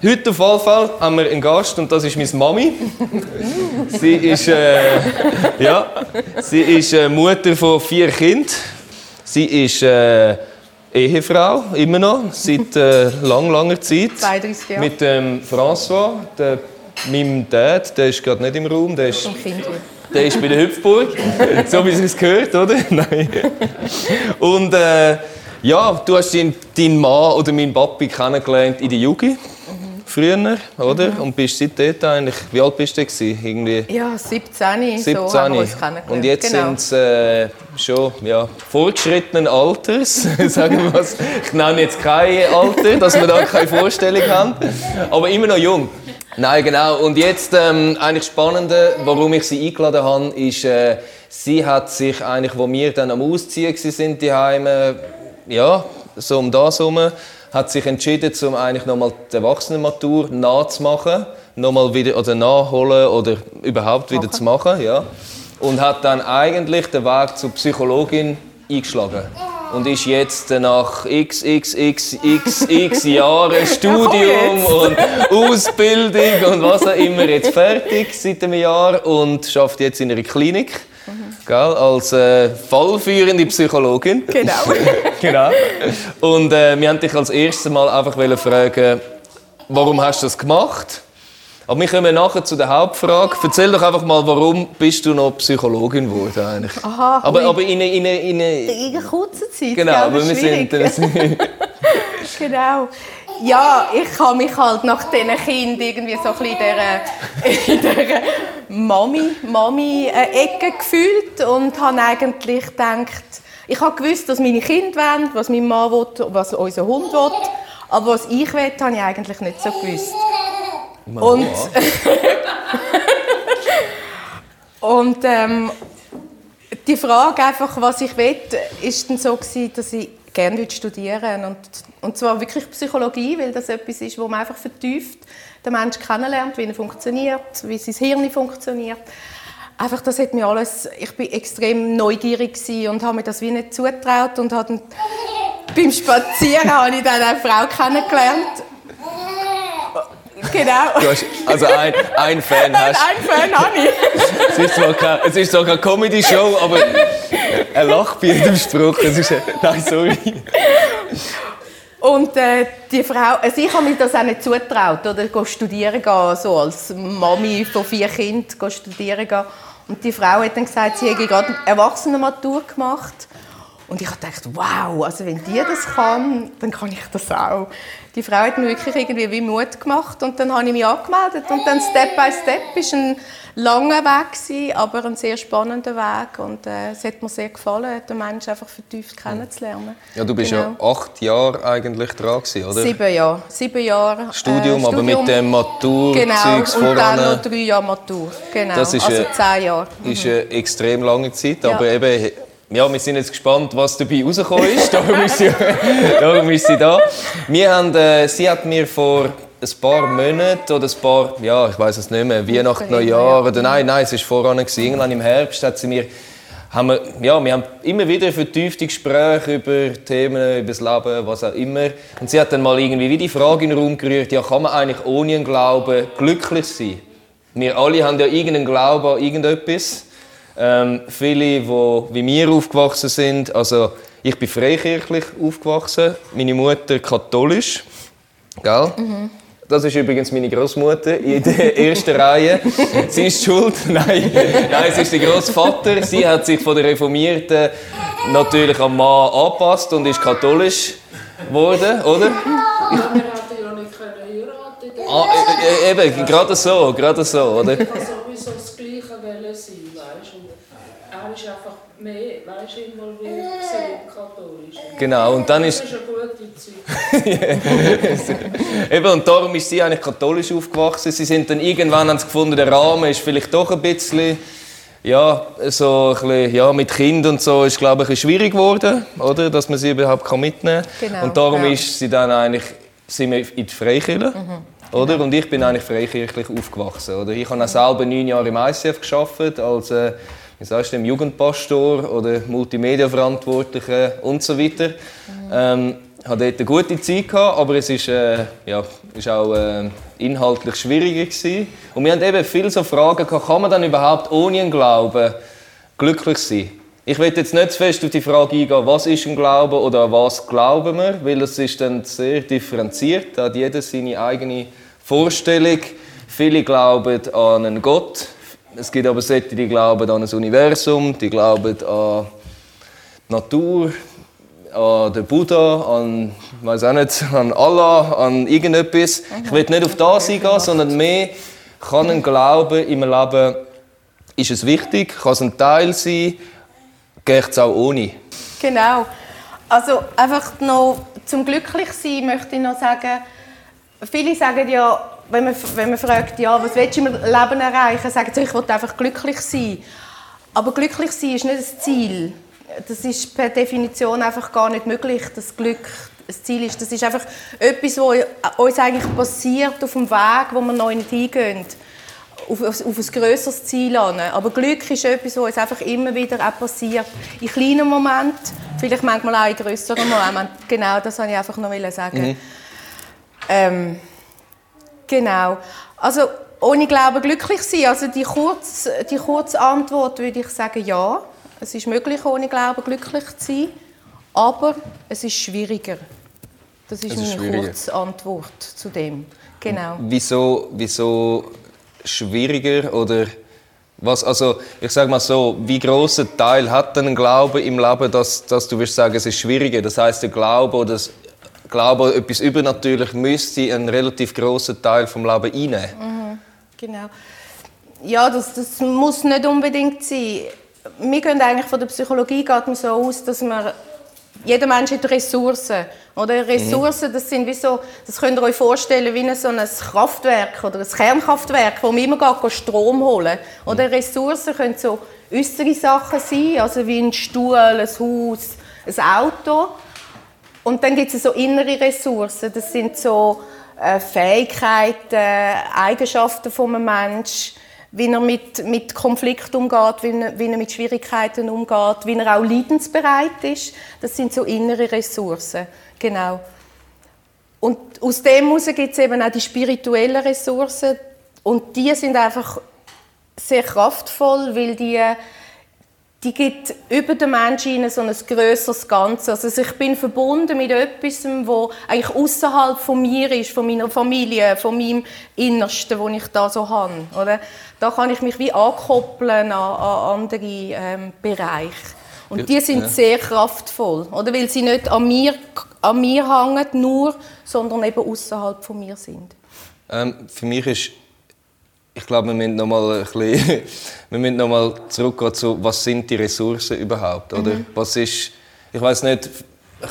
Heute auf jeden Fall haben wir einen Gast und das ist meine Mami. sie ist, äh, ja, sie ist äh, Mutter von vier Kindern. Sie ist äh, Ehefrau, immer noch, seit äh, lang, langer Zeit. 32 Jahre. Mit ähm, François, der, meinem Dad, der ist gerade nicht im Raum. Der ist, der ist bei der Hüpfburg, so wie es gehört, oder? Nein. Und äh, ja, du hast deinen, deinen Mann oder meinen Papi kennengelernt in der Jugend früher, oder? Mhm. Und bist seitdem eigentlich, wie alt bist du gewesen? Irgendwie? Ja, 17, 17. So haben wir uns Und jetzt genau. sind sie äh, schon ja, fortgeschrittenen Alters, sagen wir was. Ich nenne jetzt kein Alter, dass wir da keine Vorstellung haben, aber immer noch jung. Nein, genau. Und jetzt ähm, eigentlich Spannende, warum ich sie eingeladen habe, ist, äh, sie hat sich eigentlich, wo wir dann am Ausziehen sind, die Heime, ja, so um das herum, hat sich entschieden, um eigentlich nochmal die Erwachsenenmatur nachzumachen, nochmal wieder oder nachholen oder überhaupt wieder zu machen, ja. Und hat dann eigentlich den Weg zur Psychologin eingeschlagen. Und ist jetzt nach xxxxx Jahren Studium und Ausbildung und was auch immer jetzt fertig seit einem Jahr und schafft jetzt in einer Klinik Gell? Als äh, fallführende Psychologin. Genau. genau. Und äh, wir wollten dich als erstes Mal einfach fragen, warum hast du das gemacht? Aber wir kommen nachher zu der Hauptfrage. Erzähl doch einfach mal, warum bist du noch Psychologin geworden eigentlich? Aha, aber, aber in, in, in, in, in kurzer Zeit. Genau, aber wir sind... genau ja, ich habe mich halt nach diesen Kindern irgendwie so ein bisschen in dieser, dieser Mami, Mami-Ecke gefühlt und habe eigentlich gedacht, ich habe gewusst, was meine Kinder wollen, was mein Mann will, was unser Hund will, aber was ich will, habe ich eigentlich nicht so gewusst. Und, und ähm, die Frage einfach, was ich will, ist dann so gewesen, dass ich gerne studieren und, und zwar wirklich Psychologie, weil das etwas ist, wo man einfach vertieft den Menschen kennenlernt, wie er funktioniert, wie sein Hirn funktioniert. Einfach, das hat mir alles, ich bin extrem neugierig und habe mir das wie nicht zugetraut und habe beim Spazieren habe ich dann eine Frau kennengelernt. Genau. Du hast also ein, ein Fan hast. Ein Fan habe ich. es ist zwar keine, es ist zwar keine Comedy-Show, aber er lacht bei jedem Spruch. Es ist, nein, sorry. Und äh, die Frau, also ich habe mir das auch nicht zutraut, oder studieren gehen, so als Mami von vier Kindern studieren gehen. Und die Frau hat dann gesagt, sie hätte gerade Erwachsenenmatur gemacht. Und ich dachte, wow, also wenn die das kann, dann kann ich das auch. Die Frau hat mir wirklich irgendwie wie Mut gemacht und dann habe ich mich angemeldet und dann Step by Step ist ein langer Weg gewesen, aber ein sehr spannender Weg und äh, es hat mir sehr gefallen, den Menschen einfach vertieft kennenzulernen. Ja, du bist genau. ja acht Jahre eigentlich dran gewesen, oder? Sieben Jahre, sieben Jahre. Studium, äh, Studium aber mit dem Matur genau und voran. dann noch drei Jahre Matur, genau. Das ist also zehn Jahre. Mhm. Ist eine extrem lange Zeit, aber ja. eben ja, wir sind jetzt gespannt, was dabei rausgekommen ist. darum, ist sie, darum ist sie da. Wir haben, äh, sie hat mir vor ein paar Monaten oder ein paar, ja, ich weiß es nicht mehr, Weihnachten, Neujahr oder nein, nein, es war voran, irgendwann im Herbst hat sie mir haben wir, ja, wir haben immer wieder vertiefte Gespräche über Themen, über das Leben, was auch immer. Und sie hat dann mal irgendwie wie die Frage in den Raum gerührt, ja, kann man eigentlich ohne einen Glauben glücklich sein? Wir alle haben ja irgendeinen Glauben an irgendetwas. Ähm, viele, die wie wir aufgewachsen sind, also ich bin freikirchlich aufgewachsen, meine Mutter katholisch, gell? Mhm. Das ist übrigens meine Großmutter in der ersten Reihe. Sie ist schuld. Nein, nein, es ist der Großvater. Sie hat sich von der Reformierten natürlich am Mann angepasst und ist katholisch geworden, oder? Er ah, e, Eben, gerade so, gerade so, oder? Also, sowieso das Gleiche sein, weißt du? Er ist einfach mehr, weißt involviert katholisch. Genau, und dann ist... Das ist eine gute Zeit. Eben, und darum ist sie eigentlich katholisch aufgewachsen. Sie sind dann irgendwann haben sie gefunden, der Rahmen ist vielleicht doch ein bisschen... Ja, so ein bisschen, ja, mit Kind und so ist glaube ich schwierig geworden, oder, dass man sie überhaupt mitnehmen kann. Genau, und darum ja. ist sie dann eigentlich sind wir in die Freikirche. Mhm. Oder? Und ich bin eigentlich freikirchlich aufgewachsen. Oder? Ich habe auch selber neun Jahre im ICF gearbeitet, als äh, wie sagst du, Jugendpastor oder Multimedia-Verantwortlicher und so weiter. Ähm, hatte dort eine gute Zeit gehabt, aber es ist, äh, ja, auch äh, inhaltlich schwieriger gewesen. Und wir haben eben viele so Fragen gehabt, kann man dann überhaupt ohne einen Glauben glücklich sein? Ich will jetzt nicht zu fest auf die Frage eingehen, was ist ein Glaube oder an was glauben wir, weil das ist dann sehr differenziert, da hat jeder seine eigene Vorstellung. Viele glauben an einen Gott, es gibt aber solche, die glauben an ein Universum, die glauben an die Natur, an den Buddha, an, weiß auch nicht, an Allah, an irgendetwas. Ich will nicht auf das eingehen, sondern mehr kann ein Glaube im Leben, ist es wichtig, kann es ein Teil sein, geht es auch ohne. Genau. Also einfach noch zum Glücklichsein möchte ich noch sagen, viele sagen ja, wenn man, wenn man fragt, ja, was willst du im Leben erreichen, sagen sie, ich will einfach glücklich sein. Aber glücklich sein ist nicht das Ziel. Das ist per Definition einfach gar nicht möglich, dass Glück das Ziel ist. Das ist einfach etwas, was uns eigentlich passiert auf dem Weg, wo wir noch nicht hingehen. Auf, auf, auf ein grösseres Ziel an. Aber Glück ist etwas, was uns einfach immer wieder auch passiert. In kleinen Momenten, vielleicht manchmal auch in grösseren Momenten. Genau, das wollte ich einfach noch sagen. Mhm. Ähm, Genau. Also ohne Glauben glücklich sein. Also die kurze, die kurze Antwort würde ich sagen, ja. Es ist möglich, ohne Glauben glücklich zu sein. Aber es ist schwieriger. Das ist, ist meine kurze Antwort zu dem. Genau. Wieso, wieso schwieriger oder was, also ich sage mal so, wie großer Teil hat denn ein Glaube im Leben, dass, dass du wirst sagen, es ist schwieriger? Das heißt, der Glaube oder das glaube, etwas übernatürlich müsste einen relativ großen Teil vom Leben einnehmen. Mhm, genau. Ja, das, das muss nicht unbedingt sein. Wir gehen eigentlich von der Psychologie geht so aus, dass man jeder Mensch hat Ressourcen. Oder Ressourcen, das sind wie so, das könnt ihr euch vorstellen wie so ein Kraftwerk oder ein Kernkraftwerk, wo man immer geht, Strom holen. Oder Ressourcen können so äußere Sachen sein, also wie ein Stuhl, ein Haus, ein Auto. Und dann gibt es so innere Ressourcen. Das sind so äh, Fähigkeiten, Eigenschaften von einem Menschen, wie er mit, mit Konflikt umgeht, wie er, wie er mit Schwierigkeiten umgeht, wie er auch leidensbereit ist. Das sind so innere Ressourcen. Genau. Und aus dem heraus gibt es eben auch die spirituellen Ressourcen. Und die sind einfach sehr kraftvoll, weil die die gibt über den Menschen so ein grösseres Ganzes. Also ich bin verbunden mit etwas, wo eigentlich außerhalb von mir ist, von meiner Familie, von meinem Innersten, wo ich da so habe. Oder? Da kann ich mich wie ankoppeln an, an andere ähm, Bereiche. Und die sind ja. sehr kraftvoll, oder? weil sie nicht an mir, an mir hängen, nur, sondern eben außerhalb von mir sind. Ähm, für mich ist ich glaube, wir müssen noch mal ein bisschen, wir müssen noch mal zurückgehen zu, was sind die Ressourcen überhaupt, oder? Mhm. Was ist, ich weiß nicht,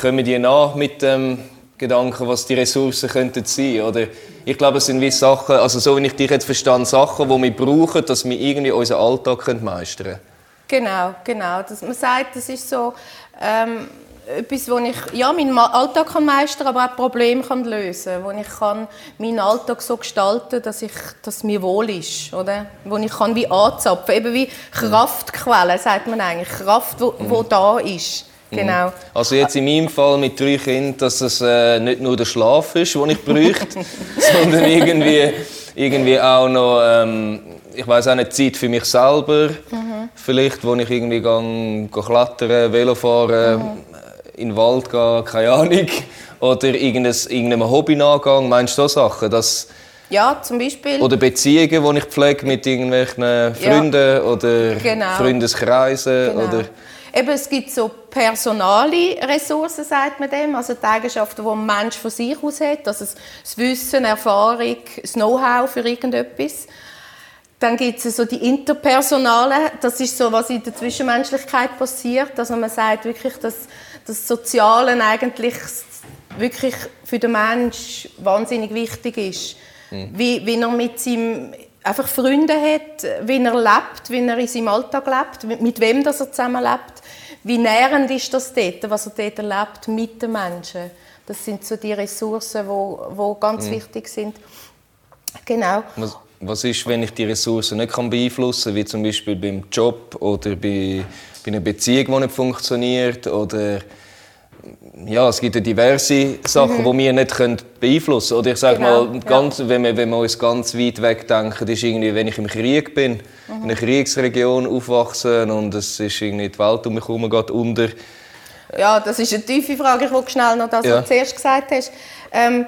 kommen die nach mit dem Gedanken, was die Ressourcen könnten sein, oder? Ich glaube, es sind wie Sachen, also so wie ich dich jetzt verstehe, Sachen, die wir brauchen, dass wir irgendwie unseren Alltag meistern können. Genau, genau. Das, man sagt, das ist so, ähm, etwas, wo ich ja, meinen Alltag kann meistern aber auch Probleme kann lösen kann. Wo ich kann meinen Alltag so gestalten dass ich, dass mir wohl ist. Oder? Wo ich kann wie anzapfen Eben wie Kraftquelle, sagt man eigentlich. Kraft, wo, wo mhm. da ist. Genau. Also jetzt in meinem Fall mit drei Kindern, dass es äh, nicht nur der Schlaf ist, den ich bräuchte, sondern irgendwie, irgendwie auch noch, ähm, ich weiß auch nicht, Zeit für mich selber. Mhm. Vielleicht, wo ich irgendwie gehe klettern, Velo fahren, mhm in den Wald gehen, keine Ahnung, oder irgendeinem Hobby nachgehen, meinst du so Sachen? Dass ja, zum Beispiel. Oder Beziehungen, die ich pflege mit irgendwelchen Freunden ja. oder genau. Freundeskreisen. Genau. Oder Eben, es gibt so personale Ressourcen, sagt man dem, also die Eigenschaften, die ein Mensch von sich aus hat, also das Wissen, Erfahrung, das Know-how für irgendetwas. Dann gibt es so die interpersonale, das ist so, was in der Zwischenmenschlichkeit passiert, also man sagt wirklich, dass das Soziale eigentlich wirklich für den Mensch wahnsinnig wichtig ist. Mhm. Wie, wie er mit seinem einfach Freunde hat, wie er lebt, wie er in seinem Alltag lebt, mit wem das er zusammen lebt. Wie nährend ist das dort, was er dort erlebt mit den Menschen. Das sind so die Ressourcen, die wo, wo ganz mhm. wichtig sind. Genau. Was, was ist, wenn ich die Ressourcen nicht beeinflussen kann, wie zum Beispiel beim Job oder bei, bei einer Beziehung, die nicht funktioniert oder ja, es gibt ja diverse Sachen, die wir nicht können beeinflussen können. Oder ich sage Genau, mal, ganz, wenn, wir, wenn wir uns ganz weit weg denken, ist irgendwie, wenn ich im Krieg bin, in einer Kriegsregion aufwachse und es ist irgendwie die Welt um mich herum geht unter. Ja, das ist eine tiefe Frage. Ich will schnell noch das, was Ja. du zuerst gesagt hast. Ähm,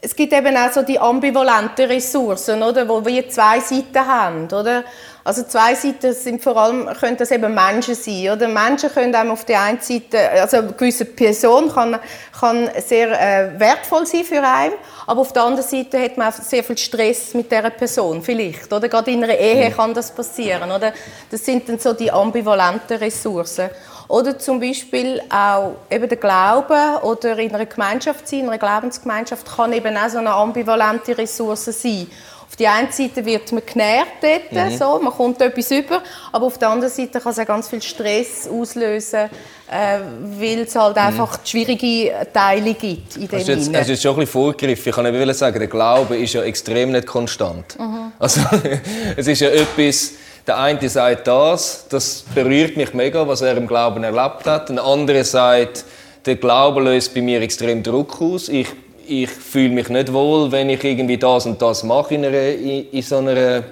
es gibt eben auch so die ambivalenten Ressourcen, oder, wo wir zwei Seiten haben, oder? Also zwei Seiten sind vor allem können das eben Menschen sein, oder? Menschen können einem auf der einen Seite, also eine gewisse Person kann, kann sehr äh, wertvoll sein für einen, aber auf der anderen Seite hat man auch sehr viel Stress mit dieser Person, vielleicht, oder? Gerade in einer Ehe kann das passieren, oder? Das sind dann so die ambivalenten Ressourcen. Oder zum Beispiel auch eben der Glaube oder in einer Gemeinschaft sein, in einer Glaubensgemeinschaft kann eben auch so eine ambivalente Ressource sein. Auf der einen Seite wird man genährt dort, so, man kommt etwas über, aber auf der anderen Seite kann es auch ganz viel Stress auslösen, äh, weil es halt einfach schwierige Teile gibt in dem Hast du jetzt, hast schon ein bisschen vorgegriffen. Ich kann eben sagen, der Glaube ist ja extrem nicht konstant. Also, es ist ja etwas, der eine sagt das, das berührt mich mega, was er im Glauben erlebt hat. Ein anderer sagt, der Glaube löst bei mir extrem Druck aus. Ich, ich fühle mich nicht wohl, wenn ich irgendwie das und das mache in, einer, in, so einer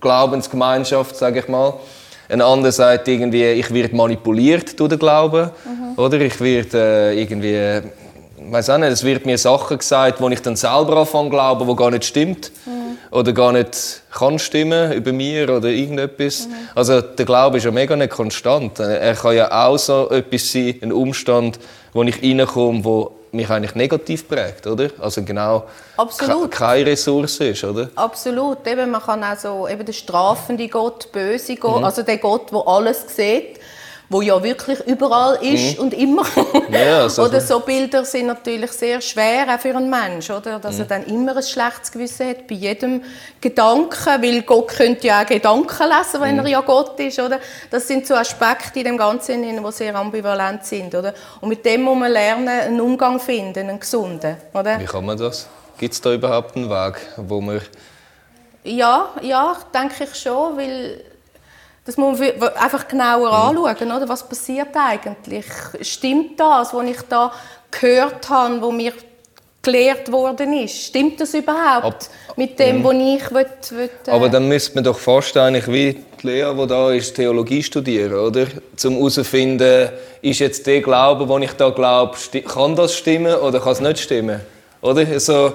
Glaubensgemeinschaft, sage ich mal. Ein anderer sagt irgendwie, ich werde manipuliert durch den Glauben. Oder ich werde äh, irgendwie, ich weiß auch nicht, es wird mir Sachen gesagt, wo ich dann selber anfange glauben, wo gar nicht stimmt. Oder gar nicht kann stimmen über mir oder irgendetwas. Also der Glaube ist ja mega nicht konstant. Er kann ja auch so etwas sein, ein Umstand, wo ich reinkomme, wo mich eigentlich negativ prägt, oder? Also genau Absolut. ke- keine Ressource ist, oder? Absolut. Eben, man kann auch so, eben der strafende Gott, böse Gott, also der Gott, der alles sieht, wo ja wirklich überall ist und immer. Ja, also- oder so Bilder sind natürlich sehr schwer auch für einen Menschen, oder? Dass er dann immer ein schlechtes Gewissen hat bei jedem Gedanken, weil Gott könnte ja auch Gedanken lesen, wenn er ja Gott ist, oder? Das sind so Aspekte in dem Ganzen, die sehr ambivalent sind, oder? Und mit dem muss man lernen, einen Umgang finden, einen gesunden, oder? Wie kann man das? Gibt es da überhaupt einen Weg, wo man... Ja, ja, denke ich schon, weil das muss man einfach genauer anschauen, oder? Was passiert eigentlich? Stimmt das, was ich da gehört habe, wo mir gelehrt worden ist? Stimmt das überhaupt Ab- mit dem, was ich will, will, äh, Aber dann müsste man doch fast eigentlich wie die Lea, die da ist, Theologie studieren, oder? Um herauszufinden, ist jetzt der Glaube, den ich da glaube, kann das stimmen oder kann es nicht stimmen? Oder? So,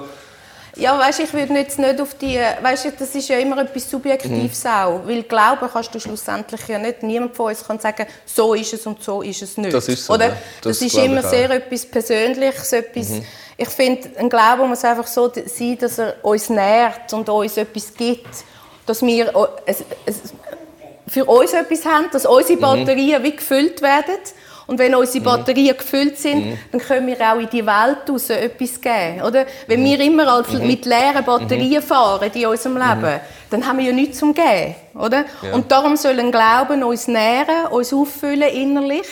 Ja, weißt, ich würde jetzt nicht auf die, weißt, das ist ja immer etwas Subjektives Mhm. auch, weil Glauben kannst du schlussendlich ja nicht, niemand von uns kann sagen, so ist es und so ist es nicht. Das ist so, Oder? ja. Das, Das ist immer. Mhm. sehr etwas Persönliches, etwas, ich finde, ein Glaube muss einfach so sein, dass er uns nährt und uns etwas gibt, dass wir es, es, für uns etwas haben, dass Mhm. unsere Batterien wie gefüllt werden. Und wenn unsere Batterien gefüllt sind, dann können wir auch in die Welt raus etwas geben. Oder? Wenn wir immer als mit leeren Batterien fahren in unserem Leben, dann haben wir ja nichts zum Geben. Oder? Und darum soll ein Glauben uns nähren, uns auffüllen innerlich.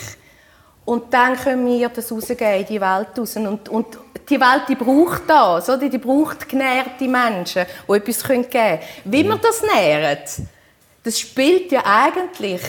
Und dann können wir das rausgeben in die Welt raus. Und, und die Welt die braucht das, oder? die braucht genährte Menschen, die etwas geben können. Wie man das nährt, das spielt ja eigentlich,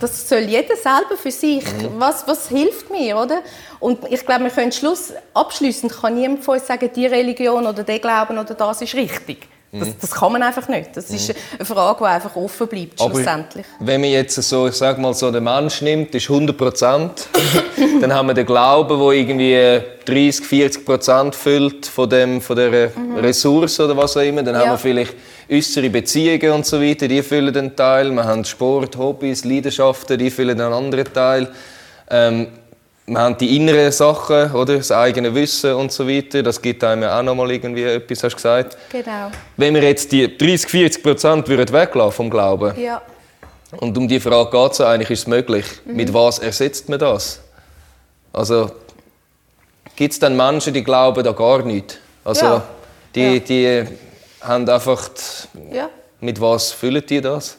das soll jeder selber für sich, was, was hilft mir, oder? Und ich glaube, wir können Schluss, abschließend kann niemand von uns sagen, die Religion oder der Glauben oder das ist richtig. Das, das kann man einfach nicht. Das ist eine Frage, die einfach offen bleibt, aber schlussendlich. wenn man jetzt so, ich sag mal, so den Mensch nimmt, ist 100 Prozent, dann haben wir den Glauben, der irgendwie 30, 40 Prozent füllt von, dem, von dieser Ressource oder was auch immer. Dann haben Ja. wir vielleicht unsere Beziehungen und so weiter, die füllen einen Teil. Wir haben Sport, Hobbys, Leidenschaften, die füllen einen anderen Teil. Ähm, wir haben die inneren Sachen, oder? das eigene Wissen und so weiter. Das gibt einem auch noch mal irgendwie etwas, hast du gesagt. Genau. Wenn wir jetzt die 30, 40 Prozent weglassen vom Glauben, Ja. und um die Frage geht es eigentlich, ist es möglich? Mit was ersetzt man das? Also, gibt es dann Menschen, die glauben da gar nicht? Also, Ja. die, die haben einfach, die, ja. mit was füllen die das?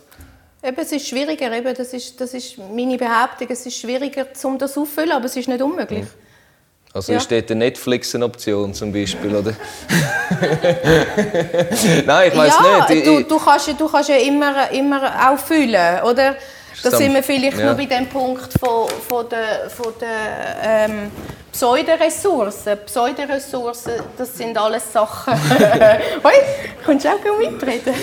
Eben, es ist schwieriger, eben, das, ist, das ist meine Behauptung, es ist schwieriger, um das auffüllen, aber es ist nicht unmöglich. Also Ja. ist dort Netflix eine Option zum Beispiel, oder? Nein, ich weiß ja, nicht. Ich- Du, du, kannst, ja- du kannst ja immer, immer auch fühlen, oder? Da sind wir vielleicht ja. noch bei dem Punkt von, von der, von der ähm, Pseudoressourcen. Pseudoressourcen, das sind alles Sachen. Hoi, kannst du auch mitreden?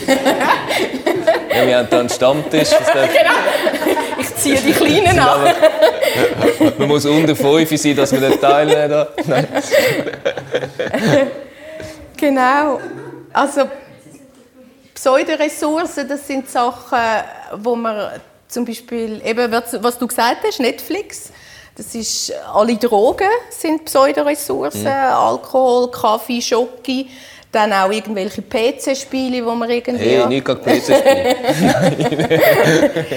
ja, wir haben hier einen Stammtisch. genau. Ich ziehe die Kleinen an. man muss unter 5 sein, dass man den teilnehmen darf. genau. Also, Pseudoressourcen, das sind Sachen, wo man zum Beispiel, eben, was du gesagt hast, Netflix, das ist, alle Drogen sind Pseudoressourcen, mhm. Alkohol, Kaffee, Schoki, dann auch irgendwelche PC-Spiele, wo man irgendwie... Hey, nicht gerade PC-Spiele.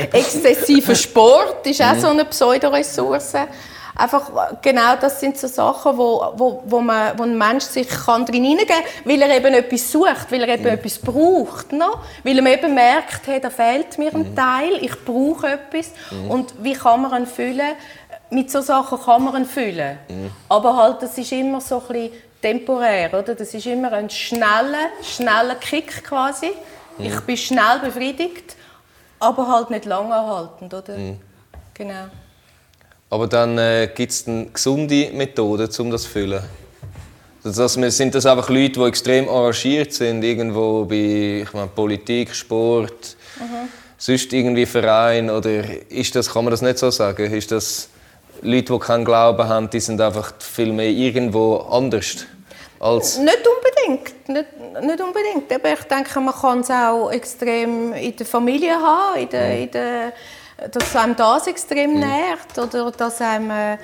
Exzessiver Sport ist auch mhm. so eine Pseudoressource. Einfach, genau das sind so Sachen, wo, wo, wo, man, wo ein Mensch sich kann drin hineingeben kann, weil er eben etwas sucht, weil er eben mhm. etwas braucht. No? Weil er eben merkt, hey, da fehlt mir ein mhm. Teil, ich brauche etwas. Mhm. Und wie kann man ihn füllen? Mit solchen Sachen kann man ihn füllen. Mhm. Aber halt, das ist immer so ein bisschen temporär, oder? Das ist immer ein schneller, schneller Kick quasi. Ich mhm. bin schnell befriedigt, aber halt nicht lange erhaltend, oder? Mhm. Genau. Aber dann äh, gibt es gesunde Methoden, um das zu füllen. Das, sind das einfach Leute, die extrem engagiert sind, irgendwo bei ich meine, Politik, Sport, mhm. sonst irgendwie Verein? Oder ist das, kann man das nicht so sagen? Ist das Leute, die keinen Glauben haben, die sind einfach viel mehr irgendwo anders? Als nicht unbedingt. Nicht, nicht unbedingt. Aber ich denke, man kann es auch extrem in der Familie haben, in der, mhm. in der dass einem das extrem mhm. nährt oder dass einem äh,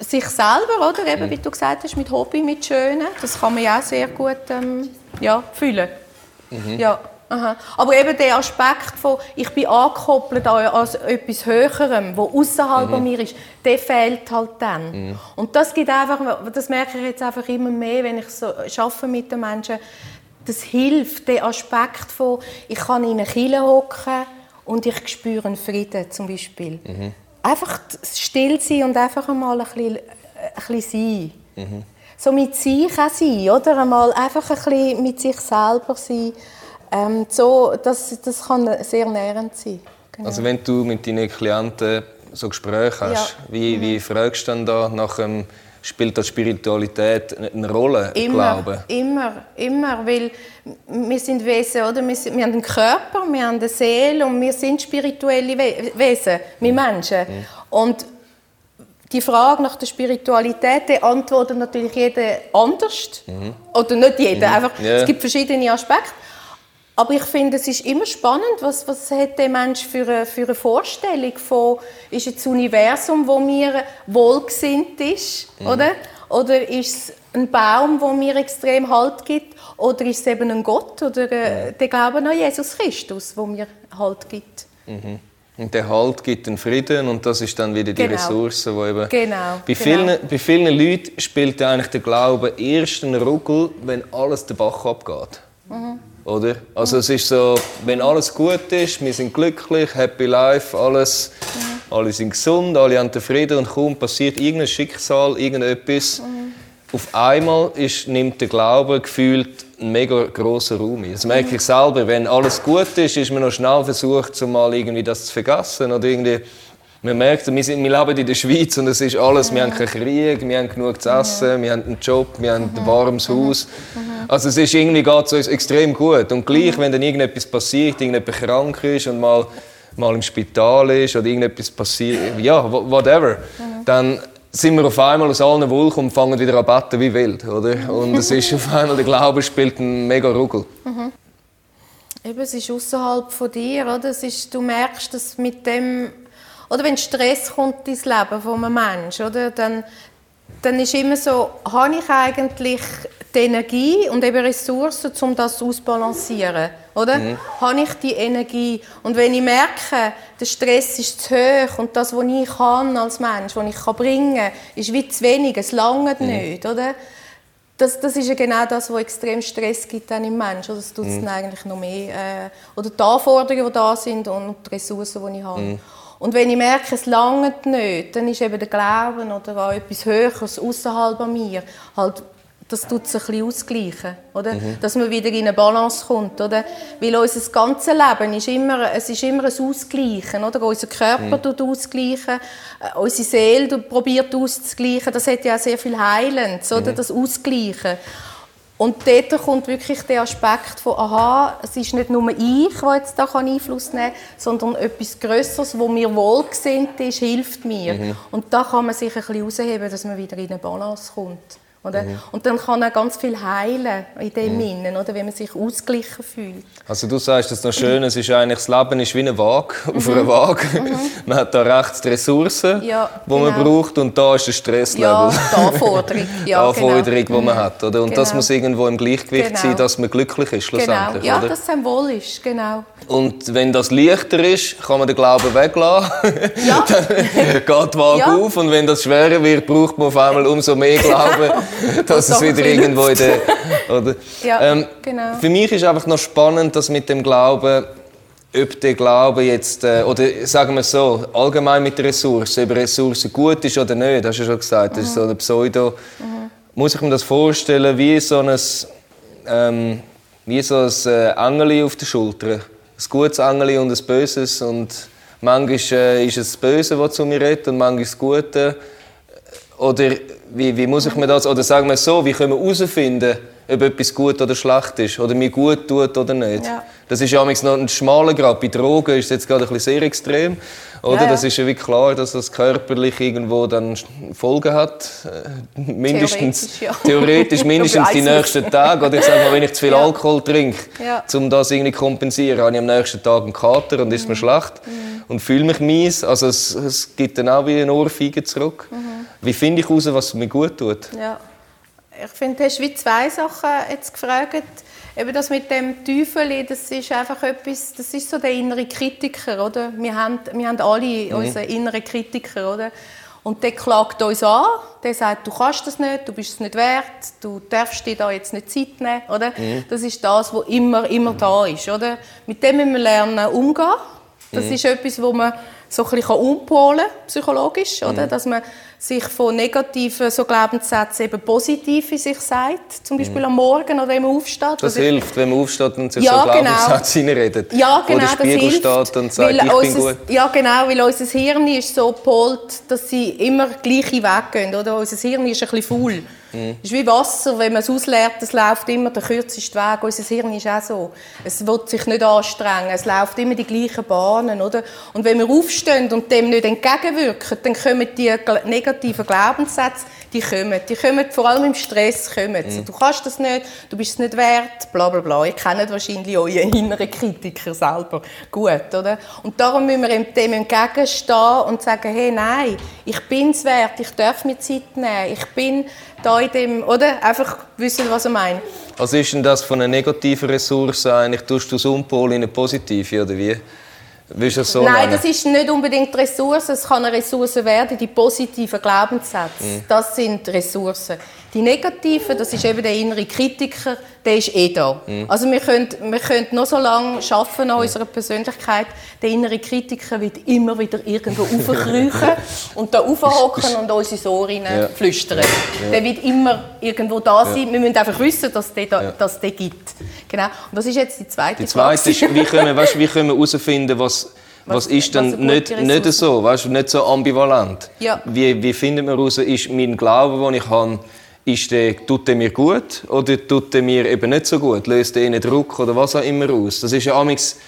sich selber, oder eben, mhm. wie du gesagt hast, mit Hobby, mit Schönen, das kann man ja auch sehr gut ähm, ja, fühlen. Mhm. Ja. Aha. Aber eben der Aspekt von, ich bin angekoppelt an, etwas Höherem, wo außerhalb mhm. mir ist, der fehlt halt dann. Mhm. Und das gibt einfach, das merke ich jetzt einfach immer mehr, wenn ich so arbeite mit den Menschen, das hilft, der Aspekt von, ich kann in eine Kille hocken und ich spüre einen Frieden zum Beispiel. Mhm. Einfach still sein und einfach einmal ein bisschen, ein bisschen sein. Mhm. So mit sich auch sein, oder? Einmal einfach ein bisschen mit sich selber sein. Ähm, so, das, das kann sehr nährend sein. Genau. Also wenn du mit deinen Klienten so Gespräche hast, ja. wie, wie mhm. fragst du dann da nach dem spielt das Spiritualität eine Rolle, immer, Glaube? Immer, immer, weil wir sind Wesen, oder? Wir, sind, wir haben einen Körper, wir haben eine Seele und wir sind spirituelle Wesen, wir Menschen. Mhm. Und die Frage nach der Spiritualität antwortet natürlich jeder anders. Mhm. Oder nicht jeder, mhm. einfach, yeah. es gibt verschiedene Aspekte. Aber ich finde, es ist immer spannend, was, was hat der Mensch für eine, für eine Vorstellung von, ist es ein Universum, wo mir wohlgesinnt ist, mhm. oder? Oder ist es ein Baum, wo mir extrem Halt gibt? Oder ist es eben ein Gott oder äh, der Glaube an Jesus Christus, wo mir Halt gibt? Mhm. Und der Halt gibt den Frieden und das ist dann wieder die genau. Ressource, wo eben genau. bei, vielen, genau. bei vielen Leuten spielt eigentlich der Glaube erst einen Ruckel, wenn alles den Bach abgeht. Mhm. Oder? Also es ist so, wenn alles gut ist, wir sind glücklich, happy life, alles, mhm. alle sind gesund, alle haben den Frieden und kaum passiert irgendein Schicksal, irgendetwas. Mhm. Auf einmal ist, nimmt der Glaube gefühlt einen mega grossen Raum ein. Das merke ich selber. Wenn alles gut ist, ist man noch schnell versucht, mal irgendwie das zu vergessen oder irgendwie man merkt, wir, sind, wir leben in der Schweiz und es ist alles, wir haben keinen Krieg, wir haben genug zu essen, wir haben einen Job, wir haben ein warmes Haus. Also es ist irgendwie geht uns extrem gut. Und gleich, wenn dann irgendetwas passiert, irgendjemand krank ist und mal, mal im Spital ist oder irgendetwas passiert, ja, whatever, dann sind wir auf einmal aus allen Wolken und fangen wieder an beten wie wild, oder? Und es ist auf einmal, der Glaube spielt einen mega Ruggel. Mhm. Eben, es ist außerhalb von dir, oder? Es ist, du merkst, dass mit dem oder wenn Stress kommt ins Leben von einem Menschen, oder, dann, dann ist immer so, habe ich eigentlich die Energie und eben Ressourcen, um das auszubalancieren? Oder? Mhm. Habe ich die Energie? Und wenn ich merke, der Stress ist zu hoch und das, was ich kann als Mensch, was ich bringen kann, ist wie zu wenig, es langt mhm. nicht, oder? Das, das ist ja genau das, was extrem Stress gibt dann im Menschen. Das tut es mhm. eigentlich noch mehr. Äh, oder die Anforderungen, die da sind und die Ressourcen, die ich habe. Mhm. Und wenn ich merke, es langt nicht, dann ist eben der Glauben oder auch etwas Höheres außerhalb an mir halt das tut es ein bisschen ausgleichen, oder? Dass man wieder in eine Balance kommt, oder? Weil unser ganzes Leben ist immer, es ist immer ein Ausgleichen, oder? Unser Körper tut ausgleichen, äh, unsere Seele probiert auszugleichen, das hat ja auch sehr viel Heilendes, oder? Das Ausgleichen. Und dort kommt wirklich der Aspekt von, aha, es ist nicht nur ich, der jetzt da Einfluss nehmen kann, sondern etwas Größeres, wo mir wohlgesinnt ist, hilft mir. Und da kann man sich ein bisschen herausheben, dass man wieder in eine Balance kommt. Oder? Und dann kann er ganz viel heilen in dem Innen, oder? wenn man sich ausgeglichen fühlt. Also du sagst das noch schön, es ist eigentlich, das Leben ist wie eine Waage, auf einer Waage. Man hat da rechts die Ressourcen, Mhm. Ja, die man genau. braucht und da ist der Stresslevel. Ja, die Anforderung. Ja, die Anforderung, die genau. man hat. Oder? Und das Genau. muss irgendwo im Gleichgewicht Genau. sein, dass man glücklich ist Genau, schlussendlich. ja, oder? dass es einem wohl ist, genau. Und wenn das leichter ist, kann man den Glauben weglassen. Ja. dann geht die Waage Ja. auf und wenn das schwerer wird, braucht man auf einmal umso mehr Glauben, dass es wieder ein irgendwo in der... Oder? Ja, Ähm, genau. Für mich ist einfach noch spannend, dass mit dem Glauben, ob der Glaube jetzt, äh, oder sagen wir es so, allgemein mit der Ressource, ob Ressource gut ist oder nicht, hast du schon gesagt, das ist so eine Pseudo. Muss ich mir das vorstellen wie so ein, ähm, wie so ein äh, Engeli auf der Schulter. Ein gutes Engeli und ein böses und manchmal äh, ist es das Böse, das zu mir redet und manchmal das Gute. Oder wie, wie muss ich mir das, oder sagen wir es so, wie können wir herausfinden, ob etwas gut oder schlecht ist, oder mir gut tut oder nicht. Ja. Das ist ja noch ein schmaler Grad. Bei Drogen ist es jetzt gerade ein bisschen sehr extrem. Oder? Ja, ja. Das ist ja wie klar, dass das körperlich irgendwo dann Folgen hat. Äh, Mindestens, Theoretisch, ja. theoretisch mindestens die nächsten Tage. Oder ich sage mal, wenn ich zu viel. Alkohol trinke, um das irgendwie zu kompensieren, habe ich am nächsten Tag einen Kater und ist Mhm. mir schlecht und fühle mich mies. Also es, es gibt dann auch wie eine Ohrfeige zurück. Mhm. Wie finde ich heraus, was mir gut tut? Ja. Ich finde, du hast wie zwei Sachen jetzt gefragt. Eben das mit dem Teufel, das ist einfach etwas, das ist so der innere Kritiker, oder? Wir haben, wir haben alle unseren inneren Kritiker, oder? Und der klagt uns an, der sagt, du kannst das nicht, du bist es nicht wert, du darfst dir da jetzt nicht Zeit nehmen, oder? Das ist das, was immer, immer da ist, oder? Mit dem müssen wir lernen umgehen. Das ist etwas, wo man so ein bisschen umpolen kann, psychologisch, oder? Dass man sich von negativen so Glaubenssätzen eben positiv in sich sagt, zum Beispiel am Morgen oder wenn man aufsteht. Das hilft, wenn man aufsteht und sich Ja, so genau. Glaubenssatz reinredet. ja, genau, Wo der Spiegel das hilft, steht und sagt, weil ich bin unser, gut. Ja, genau, weil unser Hirn ist so gepolt, dass sie immer gleiche Wege gehen, oder? Unser Hirn ist ein bisschen faul. Mhm. Es ist wie Wasser, wenn man es ausleert, es läuft immer der kürzeste Weg. Unser Hirn ist auch so. Es will sich nicht anstrengen, es läuft immer die gleichen Bahnen, oder? Und wenn wir aufstehen und dem nicht entgegenwirken, dann kommen die negativen Glaubenssätze, die kommen. Die kommen vor allem im Stress. Kommen. Mhm. Du kannst das nicht, du bist es nicht wert, bla bla bla. Ihr kennt wahrscheinlich euren inneren Kritiker selber gut, oder? Und darum müssen wir dem entgegenstehen und sagen, hey, nein, ich bin es wert, ich darf mir Zeit nehmen, ich bin da in dem, oder? Einfach wissen, was er meint. Was ist denn das von einer negativen Ressource eigentlich? Tust du es umpolen in eine positive, oder wie? Das so Nein, nennen? das ist nicht unbedingt Ressource. Es kann eine Ressource werden, die positiven Glaubenssätze. Mhm. Das sind Ressourcen. Die negativen, das ist eben der innere Kritiker, der ist eh da. Mhm. Also wir können, wir können noch so lange arbeiten an unserer Persönlichkeit. Der innere Kritiker wird immer wieder irgendwo raufkriechen und da raufhocken und uns ins Ohr Ja. flüstern. Der wird immer irgendwo da sein. Wir müssen einfach wissen, dass der, da, dass der gibt. Genau. Und das ist jetzt die zweite Die zweite Frage. ist, wie können, wir- weißt, wie können wir herausfinden, was, was, Was- ist denn was nicht, nicht so, weißt, nicht so ambivalent. Ja. Wie, wie findet man heraus, ist mein Glaube, den ich habe, ist der, tut der mir gut oder tut der mir eben nicht so gut? Löst der einen Druck oder was auch immer aus? Das ist ja amigs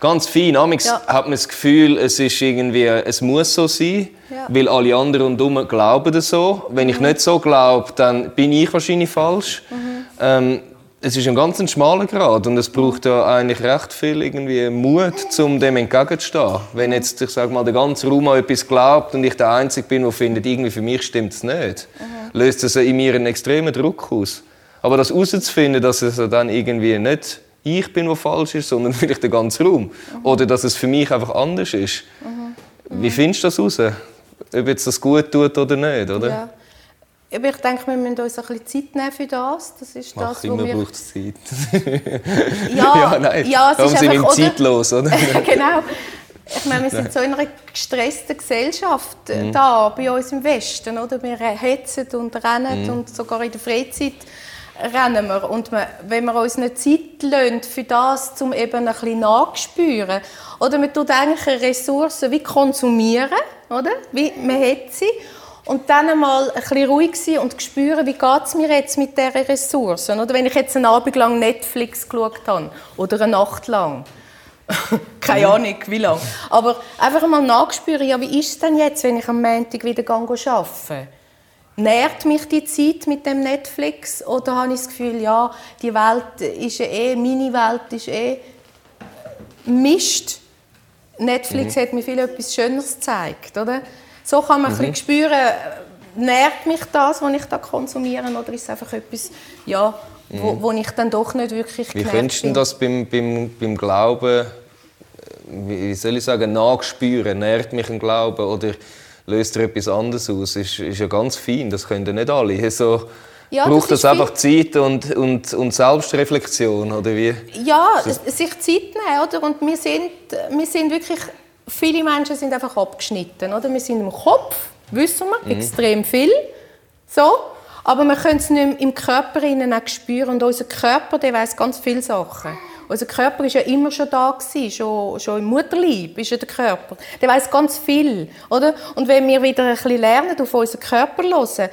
ganz fein. Amigs Ja. hat man das Gefühl, es ist irgendwie, es muss so sein, Ja. weil alle anderen rundherum glauben das so. Wenn ich nicht so glaube, dann bin ich wahrscheinlich falsch. Ähm, es ist ein ganz schmaler Grad und es braucht ja eigentlich recht viel irgendwie Mut, um dem entgegenzustehen. Wenn jetzt, ich sag mal, der ganze Raum an etwas glaubt und ich der Einzige bin, der findet, irgendwie für mich stimmt es nicht, löst das in mir einen extremen Druck aus. Aber das herauszufinden, dass es dann irgendwie nicht ich bin, der falsch ist, sondern vielleicht der ganze Raum. Oder dass es für mich einfach anders ist. Wie findest du das heraus? Ob jetzt das gut tut oder nicht, oder? Ja. Aber ich denke, wir müssen uns ein bisschen Zeit nehmen für das. Das ist Ach, das, wo immer wir... braucht es Zeit. Ja, ja, nein. ja, es Darum ist sind wir einfach, im oder? zeitlos, oder? genau. ich meine, wir sind so in einer gestressten Gesellschaft äh, mhm. da bei uns im Westen, oder? Wir hetzen und rennen mhm. und sogar in der Freizeit rennen wir. Und wir, wenn wir uns eine Zeit lassen, für das, um eben ein bisschen nachzuspüren, oder man tut eigentlich Ressourcen wie konsumieren, oder? Wie, man hat sie. Und dann einmal ein bisschen ruhig sein und spüren, wie geht es mir jetzt mit diesen Ressourcen. Oder wenn ich jetzt einen Abend lang Netflix geschaut habe oder eine Nacht lang. Keine Ahnung, wie lange. Aber einfach einmal nachspüren, ja, wie ist es denn jetzt, wenn ich am Montag wieder arbeite? Nährt mich die Zeit mit dem Netflix oder habe ich das Gefühl, ja, die Welt ist ja eh, meine Welt ist eh Mist. Netflix mhm. hat mir viel etwas Schöneres gezeigt, oder? So kann man mhm. ein bisschen spüren, nährt mich das, was ich da konsumiere, oder ist es einfach etwas, ja, wo, mhm. wo ich dann doch nicht wirklich Wie findest du das beim, beim, beim Glauben, wie soll ich sagen, nachspüren? Nährt mich ein Glauben oder löst er etwas anderes aus? Ist, ist ja ganz fein, das können nicht alle. So, ja, braucht das, das einfach Zeit und, und, und Selbstreflexion, oder wie? Ja, sich Zeit nehmen, oder? Und wir sind, wir sind wirklich, viele Menschen sind einfach abgeschnitten, oder? Wir sind im Kopf, wissen wir, mhm. extrem viel, so. Aber wir können es nicht im Körper auch spüren und unser Körper, der weiß ganz viele Sachen. Unser Körper ist ja immer schon da gewesen, schon, schon im Mutterleib ist ja der Körper. Der weiß ganz viel, oder? Und wenn wir wieder ein bisschen lernen, auf unseren Körper hören,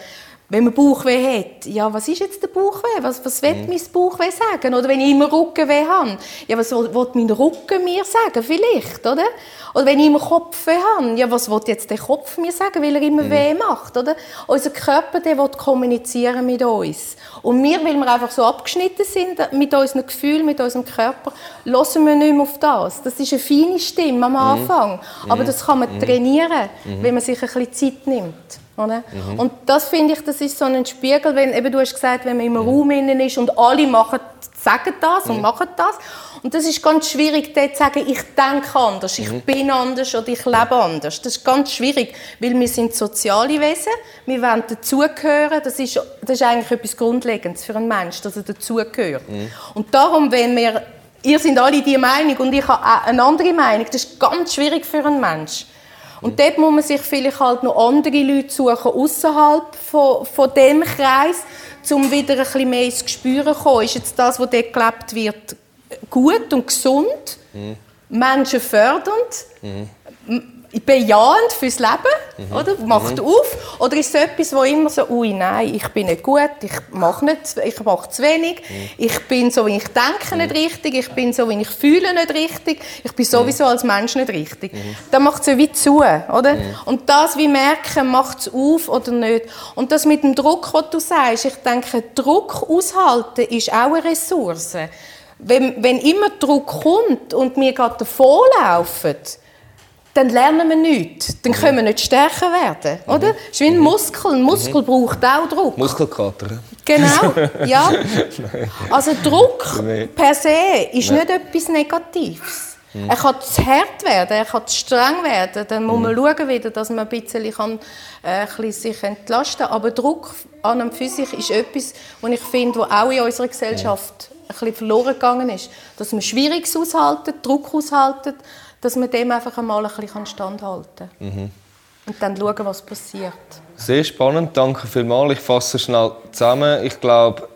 wenn man Bauchweh hat, ja, was ist jetzt der Bauchweh? Was, was will mhm. mein Bauchweh sagen? Oder wenn ich immer Rückenweh habe, ja, was will, mein Rücken mir sagen? Vielleicht, oder? Oder wenn ich immer Kopfweh habe, ja, was will jetzt der Kopf mir sagen, weil er immer mhm. weh macht, oder? Unser Körper, der will kommunizieren mit uns. Und wir, weil wir einfach so abgeschnitten sind mit unseren Gefühlen, mit unserem Körper, hören wir nicht mehr auf das. Das ist eine feine Stimme am mhm. Anfang. Mhm. Aber das kann man mhm. trainieren, mhm. wenn man sich ein bisschen Zeit nimmt. Oder? Mhm. Und das finde ich, das ist so ein Spiegel, wenn eben du hast gesagt, wenn man im mhm. Raum innen ist und alle machen, sagen das und mhm. machen das. Und das ist ganz schwierig, dort zu sagen, ich denke anders, ich mhm. bin anders oder ich lebe anders. Das ist ganz schwierig, weil wir sind soziale Wesen, wir wollen dazugehören. Das ist, das ist eigentlich etwas Grundlegendes für einen Menschen, dass er dazugehört. Mhm. Und darum, wenn wir, ihr sind alle die Meinung und ich habe auch eine andere Meinung, das ist ganz schwierig für einen Menschen. Und dort muss man sich vielleicht halt noch andere Leute suchen, außerhalb von, von dem Kreis, um wieder ein bisschen mehr ins Gespür zu kommen. Ist jetzt das, was dort gelebt wird, gut und gesund? Mhm. Menschen fördernd? Mhm bejahend fürs Leben, mhm. oder? Macht mhm. auf. Oder ist es etwas, wo immer so, ui, nein, ich bin nicht gut, ich mache nicht, ich mache zu wenig, mhm. ich bin so, wie ich denke, nicht mhm. richtig, ich bin so, wie ich fühle, nicht richtig, ich bin sowieso mhm. als Mensch nicht richtig. Mhm. Dann macht es ja wie zu, oder? Und das wie merken, macht es auf oder nicht. Und das mit dem Druck, was du sagst, ich denke, Druck aushalten ist auch eine Ressource. Wenn, wenn immer Druck kommt und wir gerade davonlaufen, dann lernen wir nichts. Dann können wir nicht stärker werden, oder? Mhm. ist wie ein Muskel. Ein Muskel mhm. braucht auch Druck. Muskelkater. Genau, ja. Also Druck per se ist Nein. nicht etwas Negatives. Mhm. Er kann zu hart werden, er kann zu streng werden. Dann muss man mhm. schauen wieder, dass man ein bisschen, kann, äh, ein bisschen sich entlasten kann. Aber Druck an und für sich ist etwas, was ich finde, was auch in unserer Gesellschaft ein bisschen verloren gegangen ist. Dass man Schwieriges aushalten, Druck aushalten, dass man dem einfach einmal ein bisschen standhalten kann. Mhm. Und dann schauen, was passiert. Sehr spannend, danke vielmals. Ich fasse schnell zusammen. Ich glaube,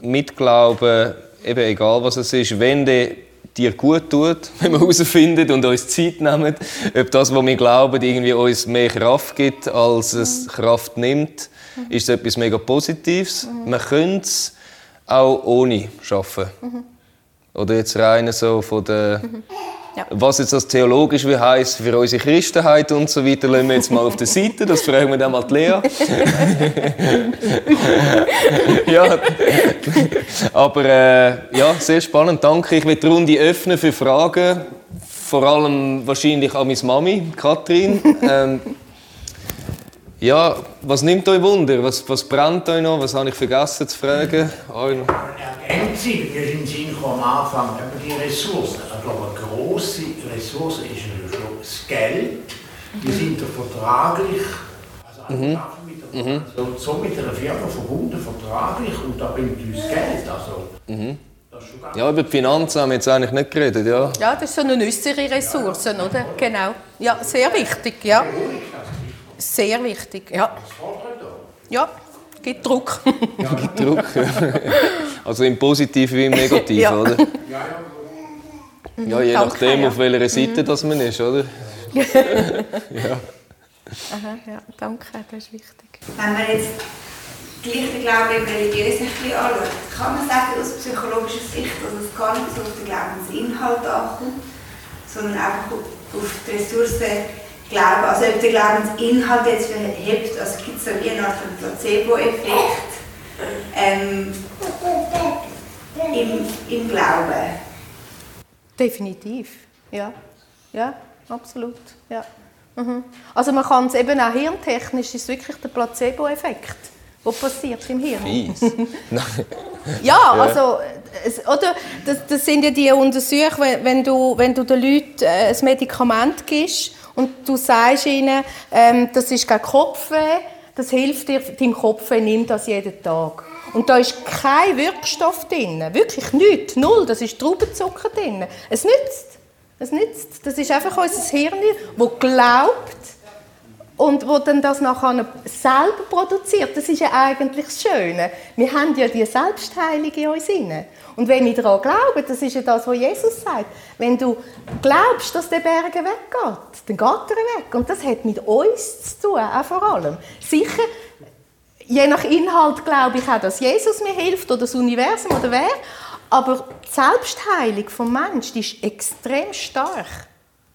mitglauben, eben egal was es ist, wenn der dir gut tut, wenn wir herausfinden und uns Zeit nehmen, ob das, was wir glauben, irgendwie uns mehr Kraft gibt, als es mhm. Kraft nimmt, mhm. ist es etwas mega Positives. Mhm. Man könnte es auch ohne schaffen. Mhm. Oder jetzt rein so von der mhm. Ja. Was jetzt das theologisch wie heißt für unsere Christenheit und so weiter, lassen wir jetzt mal auf der Seite. Das fragen wir dann mal die Lea. ja. Aber äh, ja, sehr spannend. Danke. Ich will die Runde öffnen für Fragen. Vor allem wahrscheinlich an meine Mami, Kathrin. Ähm, ja, was nimmt euch Wunder? Was, was brennt euch noch? Was habe ich vergessen zu fragen? Ergänzung, wir sind Sinn am Anfang über die Ressourcen. Ich glaube, eine grosse Ressource ist schon das Geld. Wir sind da vertraglich, also mhm. mit, der, mhm. so, so, mit einer Firma verbunden, vertraglich, und da bringt uns Geld. Also, mhm. Ja, über die Finanzen haben wir jetzt eigentlich nicht geredet, ja. Ja, das ist so eine äußere Ressource, oder? Genau. Ja, sehr wichtig, ja. Sehr wichtig, ja. Ja, gibt Druck. Gibt Druck. Also im Positiven wie im Negativen, Ja. oder? Ja, je Danke, nachdem, ja. auf welcher Seite das man ist, oder? Aha, ja, danke, das ist wichtig. Wenn man jetzt gleich den Glauben im Religiösen anschaut, kann man sagen, aus psychologischer Sicht, dass es gar nicht so auf den Glaubensinhalt ankommt, sondern einfach auf auf die Ressource Glauben. Also ob der Glaubensinhalt jetzt hebt, also gibt es so wie eine Art Placebo-Effekt ähm, im, im Glauben. Definitiv, ja. Ja, absolut, ja. Mhm. Also man kann es eben auch hirntechnisch, ist es wirklich der Placebo-Effekt, der passiert im Hirn. Fies. Nein. Ja, also, es, oder, das, das sind ja die Untersuchungen, wenn, wenn, du, wenn du den Leuten äh, ein Medikament gibst und du sagst ihnen, ähm, das ist gegen Kopfweh, das hilft dir, deinem Kopfweh, nimm das jeden Tag. Und da ist kein Wirkstoff drin, wirklich nichts, null, das ist Traubenzucker drin. Es nützt, es nützt. Das ist einfach unser Hirn, das glaubt, und wo dann das nachher selber produziert, das ist ja eigentlich das Schöne. Wir haben ja die Selbstheilung in uns inne. Und wenn wir daran glauben, das ist ja das, was Jesus sagt, wenn du glaubst, dass der Berge weggeht, dann geht er weg. Und das hat mit uns zu tun, auch vor allem. Sicher, je nach Inhalt glaube ich auch, dass Jesus mir hilft oder das Universum oder wer, aber die Selbstheilung vom Menschen ist extrem stark.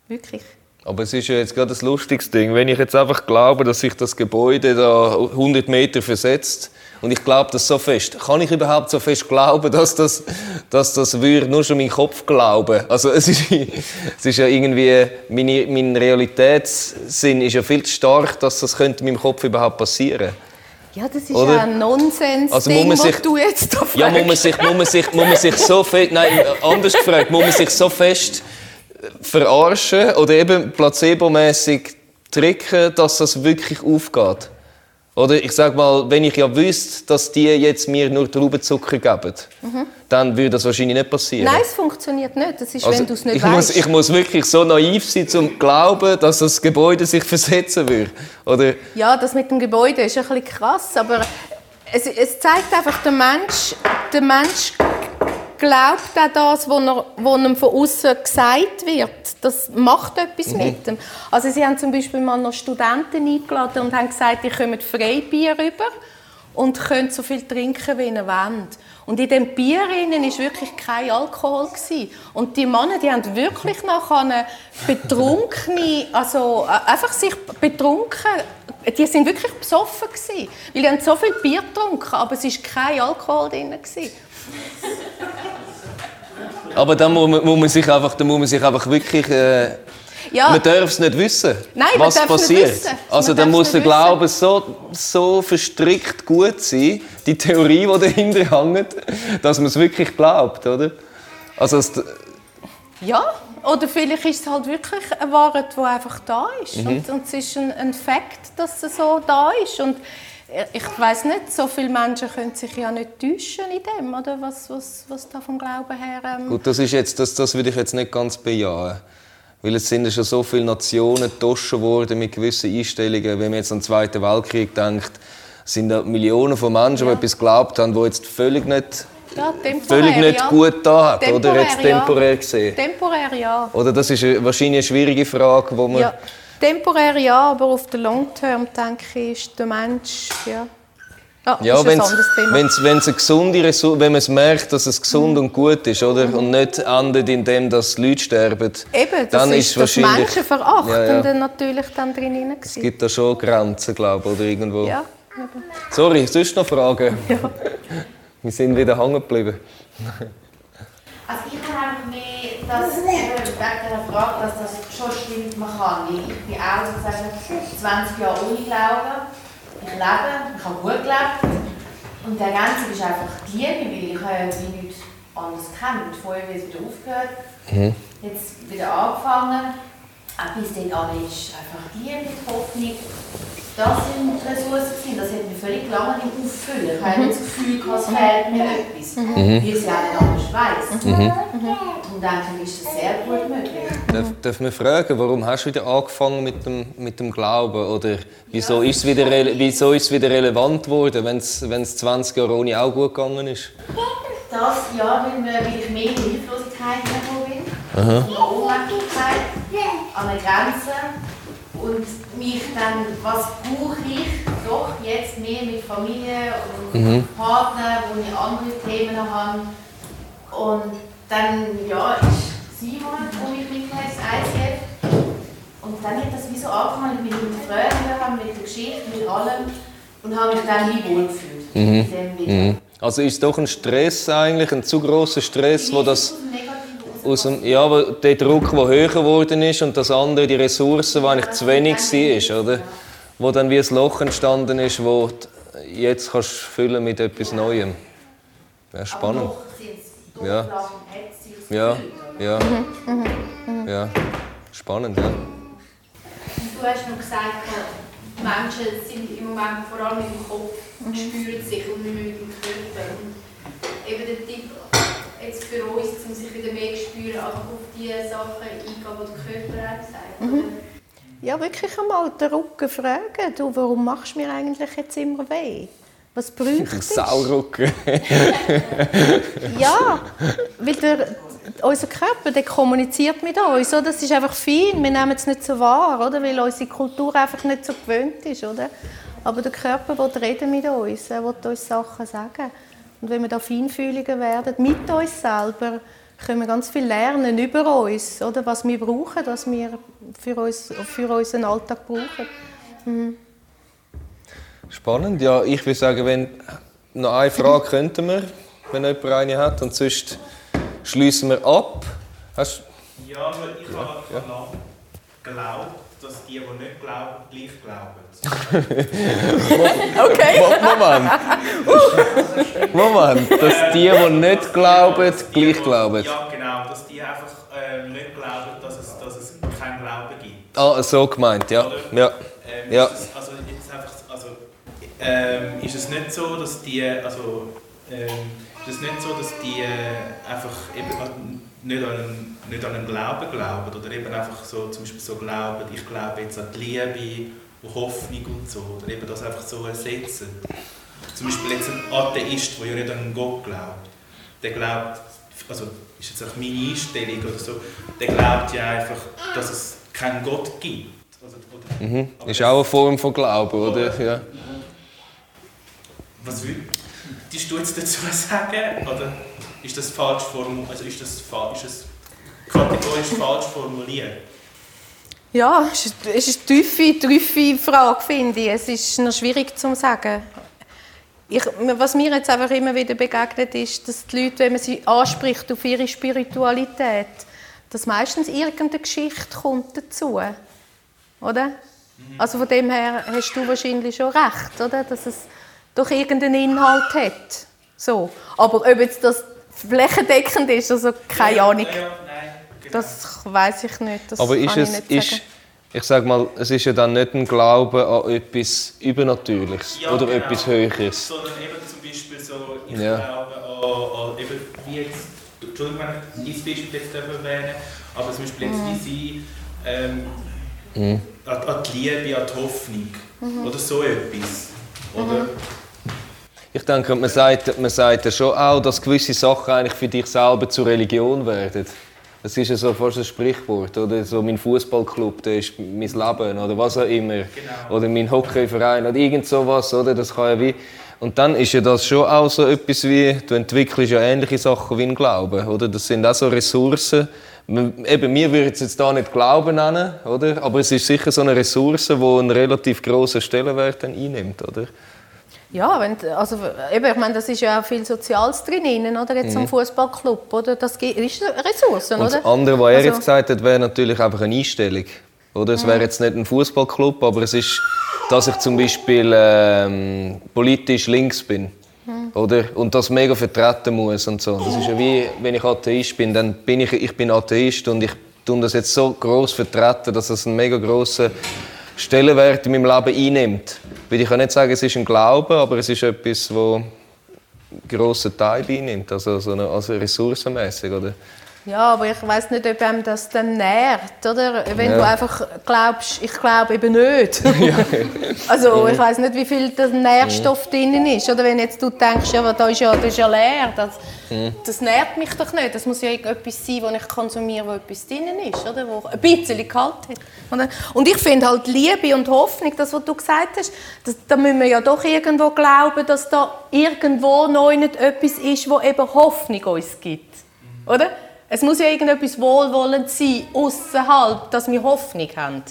Wirklich. Aber es ist ja jetzt gerade ein lustiges Ding. Wenn ich jetzt einfach glaube, dass sich das Gebäude da 100 Meter versetzt und ich glaube das so fest, kann ich überhaupt so fest glauben, dass das, dass das würde nur schon mein Kopf glauben? Also es ist, es ist ja irgendwie, meine, mein Realitätssinn ist ja viel zu stark, dass das könnte meinem Kopf überhaupt passieren. Ja, das ist Oder? ja ein Nonsens, Also Ding, sich- was du jetzt da Ja, muss man fragst. sich, muss man sich, muss man sich so fest, nein, anders gefragt, muss man sich so fest verarschen oder eben placebomäßig tricken, dass das wirklich aufgeht? Oder ich sag mal, wenn ich ja wüsste, dass die jetzt mir nur Traubenzucker geben, dann würde das wahrscheinlich nicht passieren. Nein, es funktioniert nicht. Das ist, Also, wenn du es nicht ich, muss, weißt. ich muss wirklich so naiv sein, um zu glauben, dass das Gebäude sich versetzen würde. Oder Ja, das mit dem Gebäude ist ein bisschen krass, aber es, es zeigt einfach, der Mensch, der Mensch glaubt auch das, was, er, was ihm von außen gesagt wird. Das macht etwas mit ihm. Also sie haben zum Beispiel mal noch Studenten eingeladen und haben gesagt, ihr kommt Freibier rüber und könnt so viel trinken, wie ihr wollt. Und in dem Bier innen ist wirklich kein Alkohol gewesen. Und die Männer, die haben wirklich nachher betrunkene, also äh, einfach sich betrunken, die sind wirklich besoffen gewesen, weil die haben so viel Bier getrunken, aber es ist kein Alkohol drin gewesen. Aber dann muss man, muss man sich einfach, dann muss man sich einfach wirklich. Äh, Ja, Man darf es nicht wissen, Nein, was passiert. wissen. Also Man dann muss der Glaube so, so verstrickt gut sein, die Theorie, die dahinter hängt, dass man es wirklich glaubt, oder? Also es, Ja, oder vielleicht ist es halt wirklich eine Wahrheit, die einfach da ist. Mhm. Und, und es ist ein, ein Fakt, dass es so da ist. Und ich weiß nicht, so viele Menschen können sich ja nicht täuschen in dem, oder? Was, was, was da vom Glauben her... Ähm, gut, das ist jetzt, das, das würde ich jetzt nicht ganz bejahen. Weil es sind ja schon so viele Nationen getauscht worden mit gewissen Einstellungen. Wenn man jetzt an den Zweiten Weltkrieg denkt, sind da Millionen von Menschen, die Ja. etwas geglaubt haben, die jetzt völlig nicht, ja, völlig nicht ja. gut da hat, oder Temporär, jetzt temporär gesehen. Ja. Temporär, ja. Oder das ist wahrscheinlich eine schwierige Frage, wo man... ja. Temporär ja, aber auf der Long Term denke ich, ist der Mensch, ja... Ah, Ja, ist ein wenn's, anderes Thema. wenn's, wenn's eine gesunde Ressource, wenn man es merkt, dass es gesund und gut ist, oder? Und nicht endet in dem, dass die Leute sterben, Eben, das dann ist, ist das wahrscheinlich... Menschenverachtende Ja, ja. natürlich dann drin Es gewesen. gibt da schon Grenzen, glaube ich, oder irgendwo. Ja, eben. Sorry, sonst noch Fragen? Wir sind wieder hängen geblieben. Also ich habe einfach mehr das, eben wegen dieser Frage, dass das schon stimmt, man kann. Weil ich bin auch sozusagen 20 Jahre ohne Glauben. Ich lebe, ich habe gut gelebt. Und die Ergänzung ist einfach die Liebe, weil ich habe ja wie nichts anderes kennt. Vorher wieder aufgehört, jetzt wieder angefangen. Auch bis dann an ist einfach die Liebe, die Hoffnung. Das sind Ressourcen gewesen. Das hat mir völlig lange nicht auffüllen. Ich habe nicht das Gefühl, gehabt, es fehlt mir etwas. Mhm. Ich es auch nicht anders weiss. Und denke, ist das sehr gut möglich. Darf, darf man fragen, warum hast du wieder angefangen mit dem, mit dem Glauben? Oder wieso ist es wieder, wieso ist es wieder relevant geworden, wenn es, wenn es 20 Jahre ohne auch gut gegangen ist? Das, ja, weil, wir, weil ich mehr in die Hilflosigkeit gekommen bin. In die Ohnmächtigkeit, an eine Grenze. Und mich dann, was brauche ich doch jetzt mehr mit Familie und Partner, wo ich andere Themen habe. Und dann, ja, ist Simon, wo mich mitgenommen ICF. Und dann hat das wie so angefangen mit den Fragen, mit der Geschichte, mit allem. Und habe mich dann wie wohlgefühlt. in dem wieder. Also ist es doch ein Stress eigentlich, ein zu großer Stress, wo das raus. Aus dem, ja, aber der Druck, der höher geworden ist und das andere, die Ressourcen, die eigentlich zu wenig war, oder? Wo dann wie ein Loch entstanden ist, wo du jetzt kannst füllen mit etwas Neuem. Ja, spannend. Ja. Ja, ja. Ja, spannend, ja. Du hast noch gesagt, die Menschen sind im Moment vor allem im Kopf und spüren sich und nicht mehr mit dem Körper. Und eben der Tipp jetzt für uns, um sich wieder mehr zu spüren, einfach auf die Sachen eingehen, die der Körper auch sagt. oder? Ja, wirklich einmal den Rücken fragen. Du, warum machst du mir eigentlich jetzt immer weh? Was bräuchte es? Saurücken. Ja, weil der, unser Körper der kommuniziert mit uns. Oder? Das ist einfach fein, wir nehmen es nicht so wahr, oder? weil unsere Kultur einfach nicht so gewöhnt ist. Oder? Aber der Körper will reden mit uns, er will uns Sachen sagen. Und wenn wir da feinfühliger werden, mit uns selber, können wir ganz viel lernen über uns, oder? was wir brauchen, was wir für, uns, für unseren Alltag brauchen. Spannend, ja. Ich würde sagen, wenn noch eine Frage könnten wir, wenn jemand eine hat, und sonst schließen wir ab. Hast, Ja, aber ich habe ja. lange geglaubt, dass die, die nicht glauben, gleich glauben. Okay. Moment. Moment, dass die, die nicht glauben, gleich glauben. Ja, genau, dass die einfach ähm, nicht glauben, dass es, dass es keinen Glauben gibt. Ah, so gemeint, ja. ja. Ähm, Ja. ist es, also jetzt einfach, also, ähm, ist es nicht so, dass die, also, ähm, ist es nicht so, dass die äh, einfach eben nicht an, einen, nicht an einen Glauben glauben oder eben einfach so, zum Beispiel so glauben, ich glaube jetzt an die Liebe und Hoffnung und so, oder eben das einfach so ersetzen. Zum Beispiel jetzt ein Atheist, der ja nicht an einen Gott glaubt, der glaubt, also ist jetzt auch meine Einstellung oder so, der glaubt ja einfach, dass es keinen Gott gibt. Also, oder, Mhm. Ist auch eine Form von Glauben, oder? Ja. Was würdest du jetzt dazu sagen? Oder ist das falsch formuliert? Also ist das, ist das kategorisch falsch formuliert? Ja, es ist es ist eine tiefe, tiefe Frage, finde ich. Es ist noch schwierig zu sagen. Ich, was mir jetzt einfach immer wieder begegnet ist, dass die Leute, wenn man sie anspricht auf ihre Spiritualität, dass meistens irgendeine Geschichte kommt dazu, oder? Also von dem her hast du wahrscheinlich schon recht, oder? Dass es doch irgendeinen Inhalt hat. So. Aber ob jetzt das flächendeckend ist, also keine Ahnung. Ja, ja, nein, genau. Das weiß ich nicht. Das Aber kann ist ich es, nicht ist, ich sage mal, es ist ja dann nicht ein Glaube an etwas Übernatürliches Ja, oder genau. etwas Höheres. Sondern eben zum Beispiel so, ich Ja. glaube an, an eben wie jetzt, Entschuldigung, wenn ich dein Beispiel jetzt erwähne, aber zum Beispiel jetzt wie sie ähm, Mhm. an, an die Liebe, an die Hoffnung oder so etwas. Ich denke, man sagt, man sagt ja schon auch, dass gewisse Sachen eigentlich für dich selber zur Religion werden. Das ist ja so fast ein Sprichwort, oder? So mein Fußballclub, der ist mein Leben, oder was auch immer. Oder mein Hockeyverein, oder irgend sowas, oder? Das kann ja wie... Und dann ist ja das schon auch so etwas wie, du entwickelst ja ähnliche Sachen wie ein Glauben, oder? Das sind auch so Ressourcen. Eben, wir würden es jetzt da nicht Glauben nennen, oder? Aber es ist sicher so eine Ressource, die einen relativ grossen Stellenwert dann einnimmt, oder? Ja, wenn, also, eben, ich meine, das ist ja auch viel Soziales drin, oder? Jetzt am Fußballclub, oder? Das ist Ressourcen, Mhm. Und oder? das andere, was er Also- jetzt gesagt hat, wäre natürlich einfach eine Einstellung. Oder? Es wäre jetzt nicht ein Fußballclub, aber es ist, dass ich zum Beispiel ähm, politisch links bin. Oder? Und das mega vertreten muss und so. Das ist ja wie, wenn ich Atheist bin, dann bin ich, ich bin Atheist und ich tue das jetzt so groß vertreten, dass es einen mega grossen Stellenwert in meinem Leben einnimmt. Weil ich kann nicht sagen, es ist ein Glaube, aber es ist etwas, wo einen grossen Teil einnimmt, also, so eine, also ressourcenmäßig, oder? Ja, aber ich weiß nicht, ob einem das dann nährt, oder? Wenn Ja. du einfach glaubst, ich glaube eben nicht. also ich weiß nicht, wie viel der Nährstoff drin ist, oder? Wenn jetzt du denkst, ja, da ist ja, das ist ja leer, das, das nährt mich doch nicht. Das muss ja irgendetwas sein, was ich konsumiere, wo etwas drin ist, oder? Wo ein bisschen Gehalt hat. Oder? Und ich finde halt Liebe und Hoffnung, das, was du gesagt hast, das, da müssen wir ja doch irgendwo glauben, dass da irgendwo noch nicht etwas ist, wo eben Hoffnung uns gibt, oder? Es muss ja irgendetwas wohlwollend sein, außerhalb, dass wir Hoffnung haben.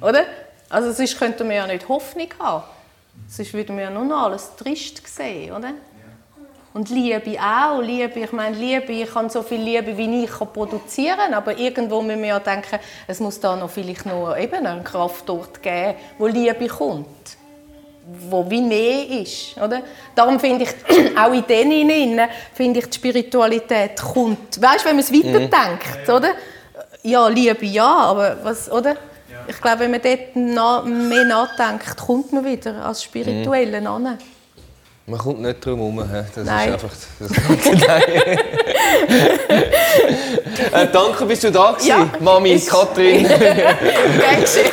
Oder? Also sonst könnten wir ja nicht Hoffnung haben. Sonst würden wir ja nur noch alles trist sehen, oder? Und Liebe auch. Liebe, ich meine, Liebe, ich kann so viel Liebe, wie ich kann produzieren aber irgendwo müssen wir ja denken, es muss da noch vielleicht noch eben eine Kraft dort geben, wo Liebe kommt wo wie Nähe ist. Oder? Darum finde ich, auch in denen innen, finde ich, die Spiritualität kommt. Weißt du, wenn man es weiterdenkt, oder? Ja, Liebe ja, aber was, oder? Ich glaube, wenn man dort na, mehr nachdenkt, kommt man wieder als Spirituelle an. Man kommt nicht drum herum. Das Nein. ist einfach. Das äh, danke, bist du da gewesen, Ja, Mami, Katrin. Geschehen.